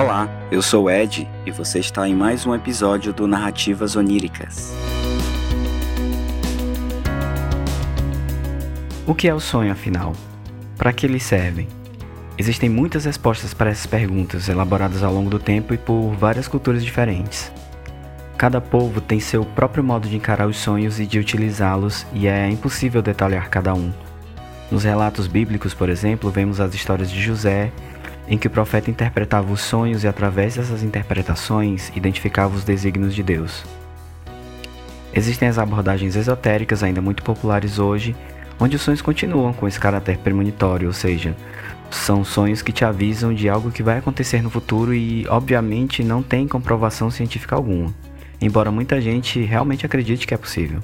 Olá, eu sou Ed e você está em mais um episódio do Narrativas Oníricas. O que é o sonho, afinal? Para que eles servem? Existem muitas respostas para essas perguntas, elaboradas ao longo do tempo e por várias culturas diferentes. Cada povo tem seu próprio modo de encarar os sonhos e de utilizá-los, e é impossível detalhar cada um. Nos relatos bíblicos, por exemplo, vemos as histórias de José, em que o profeta interpretava os sonhos e, através dessas interpretações, identificava os desígnios de Deus. Existem as abordagens esotéricas, ainda muito populares hoje, onde os sonhos continuam com esse caráter premonitório, ou seja, são sonhos que te avisam de algo que vai acontecer no futuro e, obviamente, não tem comprovação científica alguma embora muita gente realmente acredite que é possível.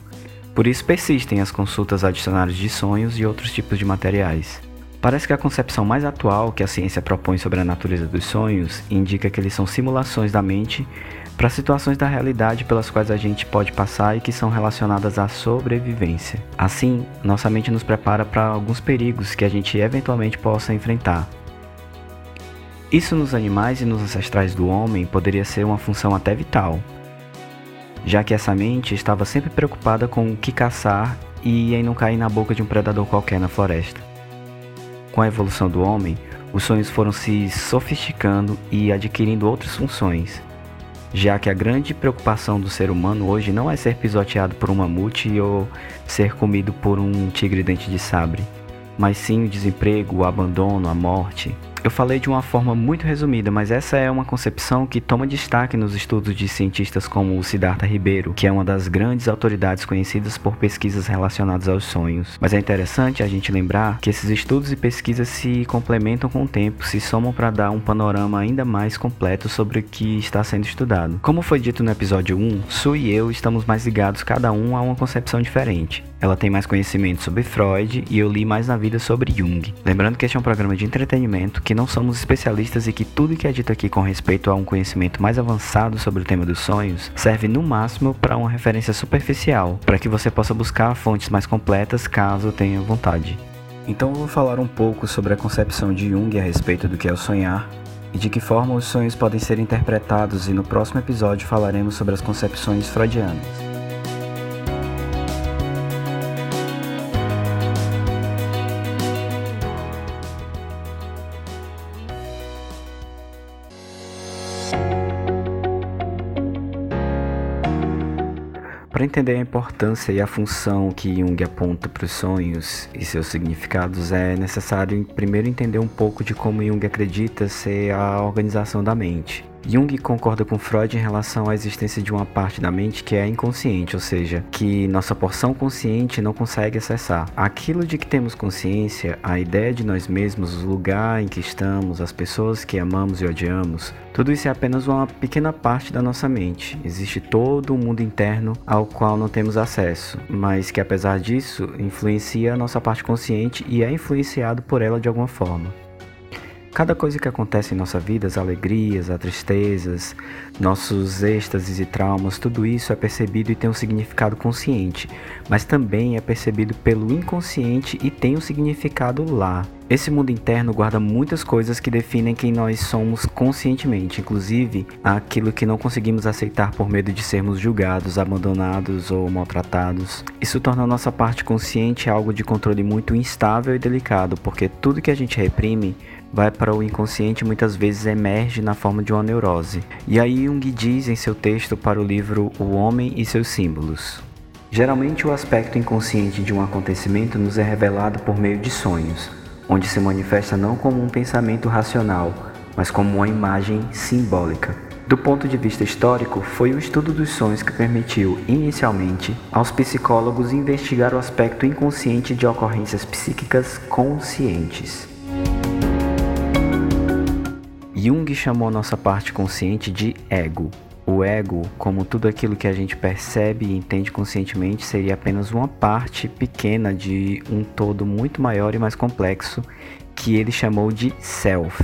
Por isso persistem as consultas adicionais de sonhos e outros tipos de materiais. Parece que a concepção mais atual que a ciência propõe sobre a natureza dos sonhos indica que eles são simulações da mente para situações da realidade pelas quais a gente pode passar e que são relacionadas à sobrevivência. Assim, nossa mente nos prepara para alguns perigos que a gente eventualmente possa enfrentar. Isso nos animais e nos ancestrais do homem poderia ser uma função até vital, já que essa mente estava sempre preocupada com o que caçar e em não cair na boca de um predador qualquer na floresta. Com a evolução do homem, os sonhos foram se sofisticando e adquirindo outras funções, já que a grande preocupação do ser humano hoje não é ser pisoteado por um mamute ou ser comido por um tigre dente de sabre, mas sim o desemprego, o abandono, a morte, eu falei de uma forma muito resumida, mas essa é uma concepção que toma destaque nos estudos de cientistas como o Siddhartha Ribeiro, que é uma das grandes autoridades conhecidas por pesquisas relacionadas aos sonhos. Mas é interessante a gente lembrar que esses estudos e pesquisas se complementam com o tempo, se somam para dar um panorama ainda mais completo sobre o que está sendo estudado. Como foi dito no episódio 1, Su e eu estamos mais ligados cada um a uma concepção diferente. Ela tem mais conhecimento sobre Freud e eu li mais na vida sobre Jung. Lembrando que este é um programa de entretenimento, que não somos especialistas e que tudo que é dito aqui com respeito a um conhecimento mais avançado sobre o tema dos sonhos serve no máximo para uma referência superficial, para que você possa buscar fontes mais completas caso tenha vontade. Então eu vou falar um pouco sobre a concepção de Jung a respeito do que é o sonhar e de que forma os sonhos podem ser interpretados e no próximo episódio falaremos sobre as concepções freudianas. Para entender a importância e a função que Jung aponta para os sonhos e seus significados, é necessário primeiro entender um pouco de como Jung acredita ser a organização da mente. Jung concorda com Freud em relação à existência de uma parte da mente que é inconsciente, ou seja, que nossa porção consciente não consegue acessar. Aquilo de que temos consciência, a ideia de nós mesmos, o lugar em que estamos, as pessoas que amamos e odiamos, tudo isso é apenas uma pequena parte da nossa mente. Existe todo um mundo interno ao qual não temos acesso, mas que apesar disso influencia a nossa parte consciente e é influenciado por ela de alguma forma. Cada coisa que acontece em nossa vida, as alegrias, as tristezas, nossos êxtases e traumas, tudo isso é percebido e tem um significado consciente, mas também é percebido pelo inconsciente e tem um significado lá. Esse mundo interno guarda muitas coisas que definem quem nós somos conscientemente, inclusive aquilo que não conseguimos aceitar por medo de sermos julgados, abandonados ou maltratados. Isso torna a nossa parte consciente algo de controle muito instável e delicado, porque tudo que a gente reprime vai para o inconsciente muitas vezes emerge na forma de uma neurose. E aí Jung diz em seu texto para o livro O Homem e seus Símbolos. Geralmente o aspecto inconsciente de um acontecimento nos é revelado por meio de sonhos onde se manifesta não como um pensamento racional, mas como uma imagem simbólica. Do ponto de vista histórico, foi o estudo dos sonhos que permitiu, inicialmente, aos psicólogos investigar o aspecto inconsciente de ocorrências psíquicas conscientes. Jung chamou nossa parte consciente de ego, o ego, como tudo aquilo que a gente percebe e entende conscientemente, seria apenas uma parte pequena de um todo muito maior e mais complexo que ele chamou de self.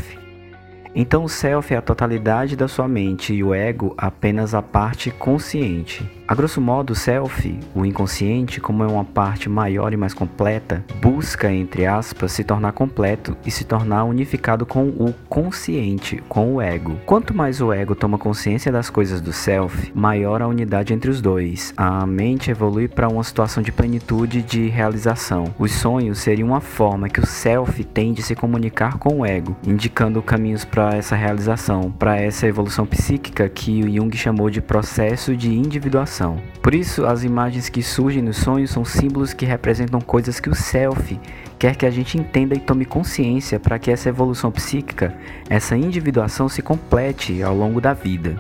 Então, o self é a totalidade da sua mente e o ego apenas a parte consciente. A grosso modo, o self, o inconsciente, como é uma parte maior e mais completa, busca, entre aspas, se tornar completo e se tornar unificado com o consciente, com o ego. Quanto mais o ego toma consciência das coisas do self, maior a unidade entre os dois. A mente evolui para uma situação de plenitude de realização. Os sonhos seriam uma forma que o self tem de se comunicar com o ego, indicando caminhos para essa realização, para essa evolução psíquica que o Jung chamou de processo de individuação por isso, as imagens que surgem nos sonhos são símbolos que representam coisas que o self quer que a gente entenda e tome consciência para que essa evolução psíquica, essa individuação se complete ao longo da vida.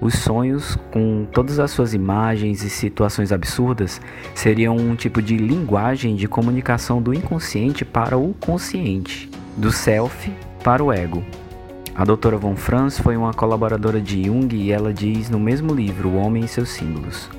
Os sonhos, com todas as suas imagens e situações absurdas, seriam um tipo de linguagem de comunicação do inconsciente para o consciente, do self para o ego. A doutora Von Franz foi uma colaboradora de Jung e ela diz no mesmo livro O Homem e seus Símbolos.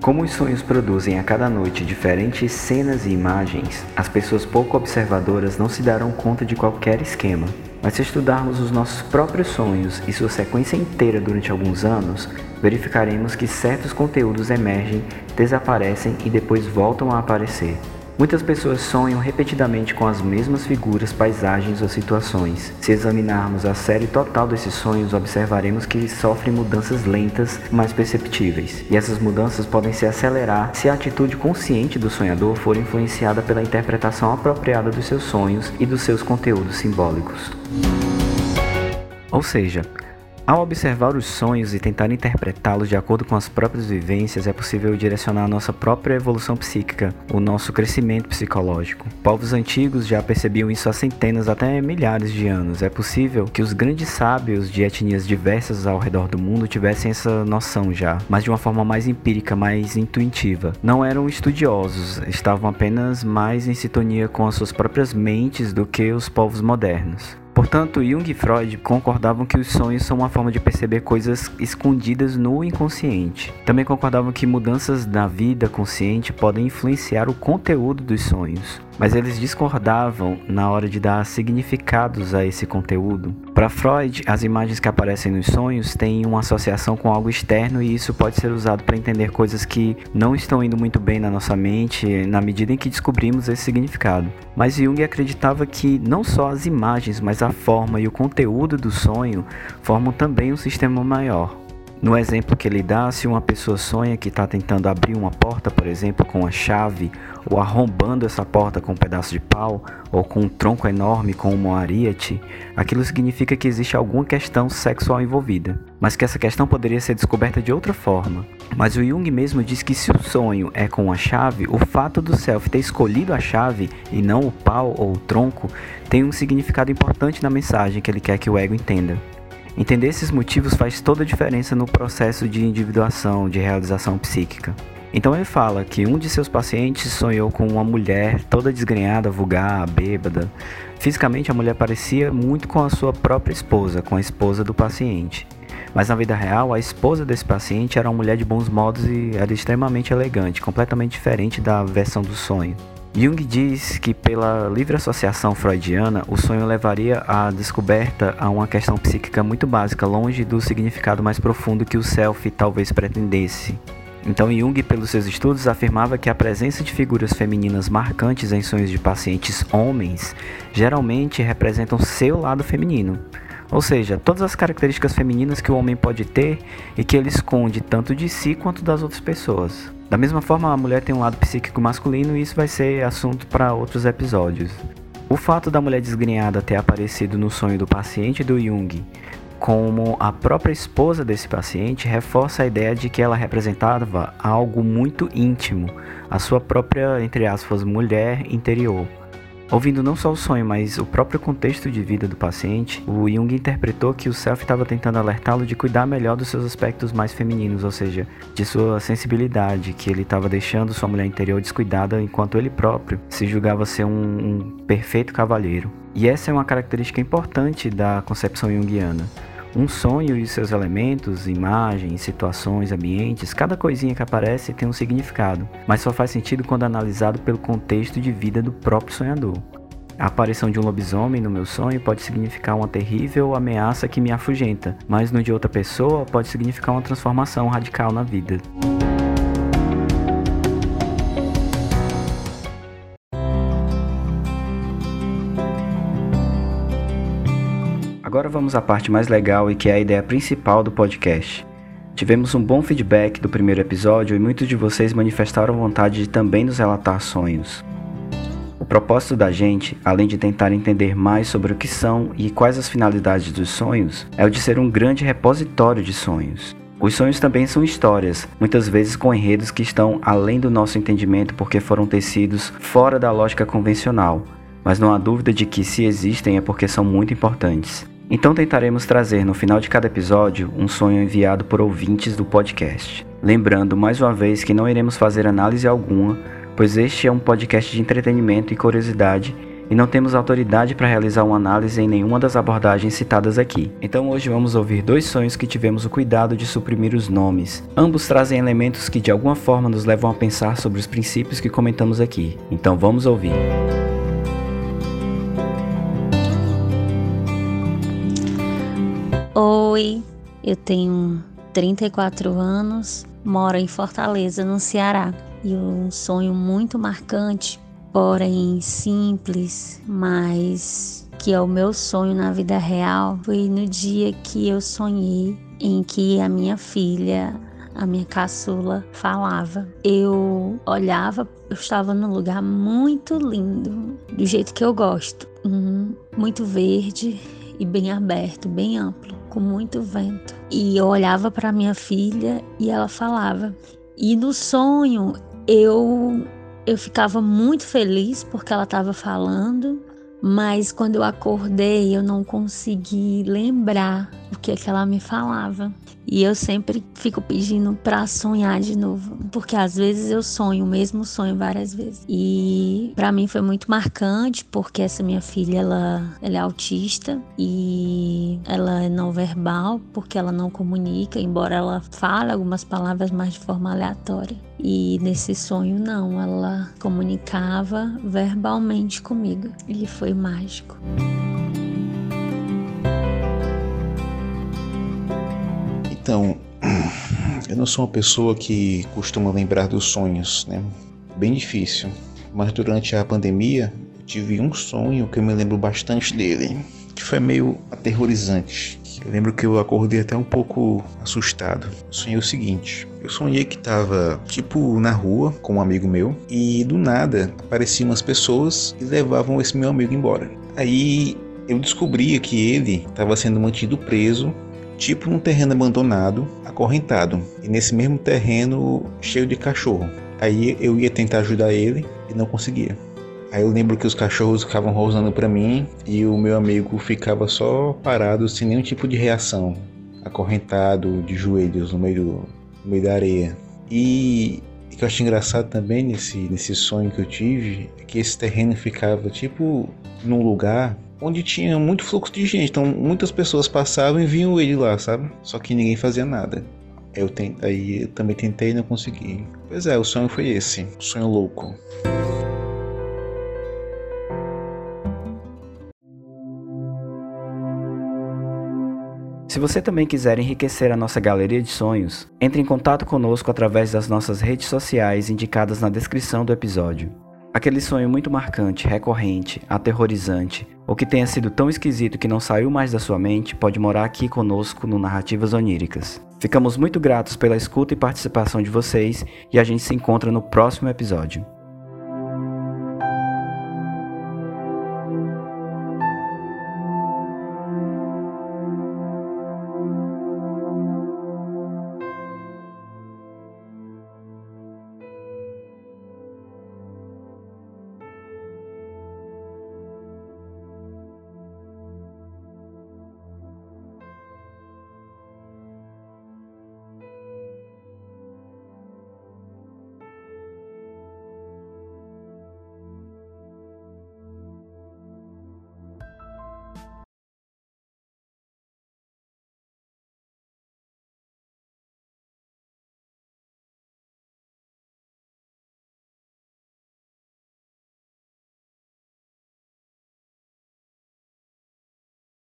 Como os sonhos produzem a cada noite diferentes cenas e imagens, as pessoas pouco observadoras não se darão conta de qualquer esquema. Mas se estudarmos os nossos próprios sonhos e sua sequência inteira durante alguns anos, verificaremos que certos conteúdos emergem, desaparecem e depois voltam a aparecer. Muitas pessoas sonham repetidamente com as mesmas figuras, paisagens ou situações. Se examinarmos a série total desses sonhos, observaremos que sofrem mudanças lentas, mas perceptíveis. E essas mudanças podem se acelerar se a atitude consciente do sonhador for influenciada pela interpretação apropriada dos seus sonhos e dos seus conteúdos simbólicos. Ou seja, ao observar os sonhos e tentar interpretá-los de acordo com as próprias vivências, é possível direcionar a nossa própria evolução psíquica, o nosso crescimento psicológico. Povos antigos já percebiam isso há centenas até milhares de anos. É possível que os grandes sábios de etnias diversas ao redor do mundo tivessem essa noção já, mas de uma forma mais empírica, mais intuitiva. Não eram estudiosos, estavam apenas mais em sintonia com as suas próprias mentes do que os povos modernos. Portanto, Jung e Freud concordavam que os sonhos são uma forma de perceber coisas escondidas no inconsciente. Também concordavam que mudanças na vida consciente podem influenciar o conteúdo dos sonhos mas eles discordavam na hora de dar significados a esse conteúdo. Para Freud, as imagens que aparecem nos sonhos têm uma associação com algo externo e isso pode ser usado para entender coisas que não estão indo muito bem na nossa mente na medida em que descobrimos esse significado. Mas Jung acreditava que não só as imagens, mas a forma e o conteúdo do sonho formam também um sistema maior. No exemplo que ele dá, se uma pessoa sonha que está tentando abrir uma porta, por exemplo, com a chave, ou arrombando essa porta com um pedaço de pau, ou com um tronco enorme com uma ariete, aquilo significa que existe alguma questão sexual envolvida, mas que essa questão poderia ser descoberta de outra forma. Mas o Jung mesmo diz que se o sonho é com a chave, o fato do self ter escolhido a chave e não o pau ou o tronco tem um significado importante na mensagem que ele quer que o ego entenda. Entender esses motivos faz toda a diferença no processo de individuação, de realização psíquica. Então ele fala que um de seus pacientes sonhou com uma mulher toda desgrenhada, vulgar, bêbada. Fisicamente a mulher parecia muito com a sua própria esposa, com a esposa do paciente. Mas na vida real, a esposa desse paciente era uma mulher de bons modos e era extremamente elegante, completamente diferente da versão do sonho. Jung diz que, pela livre associação freudiana, o sonho levaria à descoberta a uma questão psíquica muito básica, longe do significado mais profundo que o self talvez pretendesse. Então, Jung, pelos seus estudos, afirmava que a presença de figuras femininas marcantes em sonhos de pacientes homens geralmente representam seu lado feminino. Ou seja, todas as características femininas que o homem pode ter e que ele esconde tanto de si quanto das outras pessoas. Da mesma forma, a mulher tem um lado psíquico masculino e isso vai ser assunto para outros episódios. O fato da mulher desgrenhada ter aparecido no sonho do paciente do Jung como a própria esposa desse paciente reforça a ideia de que ela representava algo muito íntimo, a sua própria, entre aspas, mulher interior. Ouvindo não só o sonho, mas o próprio contexto de vida do paciente, o Jung interpretou que o self estava tentando alertá-lo de cuidar melhor dos seus aspectos mais femininos, ou seja, de sua sensibilidade, que ele estava deixando sua mulher interior descuidada enquanto ele próprio se julgava ser um, um perfeito cavalheiro. E essa é uma característica importante da concepção junguiana. Um sonho e seus elementos, imagens, situações, ambientes, cada coisinha que aparece tem um significado, mas só faz sentido quando analisado pelo contexto de vida do próprio sonhador. A aparição de um lobisomem no meu sonho pode significar uma terrível ameaça que me afugenta, mas no de outra pessoa pode significar uma transformação radical na vida. Vamos à parte mais legal e que é a ideia principal do podcast. Tivemos um bom feedback do primeiro episódio e muitos de vocês manifestaram vontade de também nos relatar sonhos. O propósito da gente, além de tentar entender mais sobre o que são e quais as finalidades dos sonhos, é o de ser um grande repositório de sonhos. Os sonhos também são histórias, muitas vezes com enredos que estão além do nosso entendimento porque foram tecidos fora da lógica convencional, mas não há dúvida de que se existem é porque são muito importantes. Então tentaremos trazer no final de cada episódio um sonho enviado por ouvintes do podcast. Lembrando mais uma vez que não iremos fazer análise alguma, pois este é um podcast de entretenimento e curiosidade e não temos autoridade para realizar uma análise em nenhuma das abordagens citadas aqui. Então hoje vamos ouvir dois sonhos que tivemos o cuidado de suprimir os nomes. Ambos trazem elementos que de alguma forma nos levam a pensar sobre os princípios que comentamos aqui. Então vamos ouvir. Oi, eu tenho 34 anos, moro em Fortaleza, no Ceará. E um sonho muito marcante, porém simples, mas que é o meu sonho na vida real, foi no dia que eu sonhei em que a minha filha a minha caçula falava. Eu olhava, eu estava num lugar muito lindo, do jeito que eu gosto, muito verde e bem aberto, bem amplo com muito vento. E eu olhava para minha filha e ela falava. E no sonho eu eu ficava muito feliz porque ela estava falando, mas quando eu acordei eu não consegui lembrar o que, é que ela me falava. E eu sempre fico pedindo para sonhar de novo, porque às vezes eu sonho o mesmo sonho várias vezes. E para mim foi muito marcante, porque essa minha filha ela, ela é autista e ela é não verbal, porque ela não comunica, embora ela fale algumas palavras mais de forma aleatória. E nesse sonho não, ela comunicava verbalmente comigo. E foi mágico. Então, eu não sou uma pessoa que costuma lembrar dos sonhos, né? Bem difícil. Mas durante a pandemia, eu tive um sonho que eu me lembro bastante dele, que foi meio aterrorizante. Eu lembro que eu acordei até um pouco assustado. Sonhei o seguinte: eu sonhei que tava tipo na rua com um amigo meu e do nada apareciam umas pessoas e levavam esse meu amigo embora. Aí eu descobria que ele estava sendo mantido preso tipo num terreno abandonado, acorrentado, e nesse mesmo terreno cheio de cachorro. Aí eu ia tentar ajudar ele e não conseguia. Aí eu lembro que os cachorros ficavam rosnando para mim e o meu amigo ficava só parado sem nenhum tipo de reação, acorrentado de joelhos no meio, do, no meio da areia. E o que eu acho engraçado também nesse, nesse sonho que eu tive é que esse terreno ficava tipo num lugar onde tinha muito fluxo de gente. Então muitas pessoas passavam e viam ele lá, sabe? Só que ninguém fazia nada. Eu tentei, aí eu também tentei e não consegui. Pois é, o sonho foi esse, um sonho louco. Se você também quiser enriquecer a nossa galeria de sonhos, entre em contato conosco através das nossas redes sociais indicadas na descrição do episódio. Aquele sonho muito marcante, recorrente, aterrorizante, ou que tenha sido tão esquisito que não saiu mais da sua mente, pode morar aqui conosco no Narrativas Oníricas. Ficamos muito gratos pela escuta e participação de vocês e a gente se encontra no próximo episódio.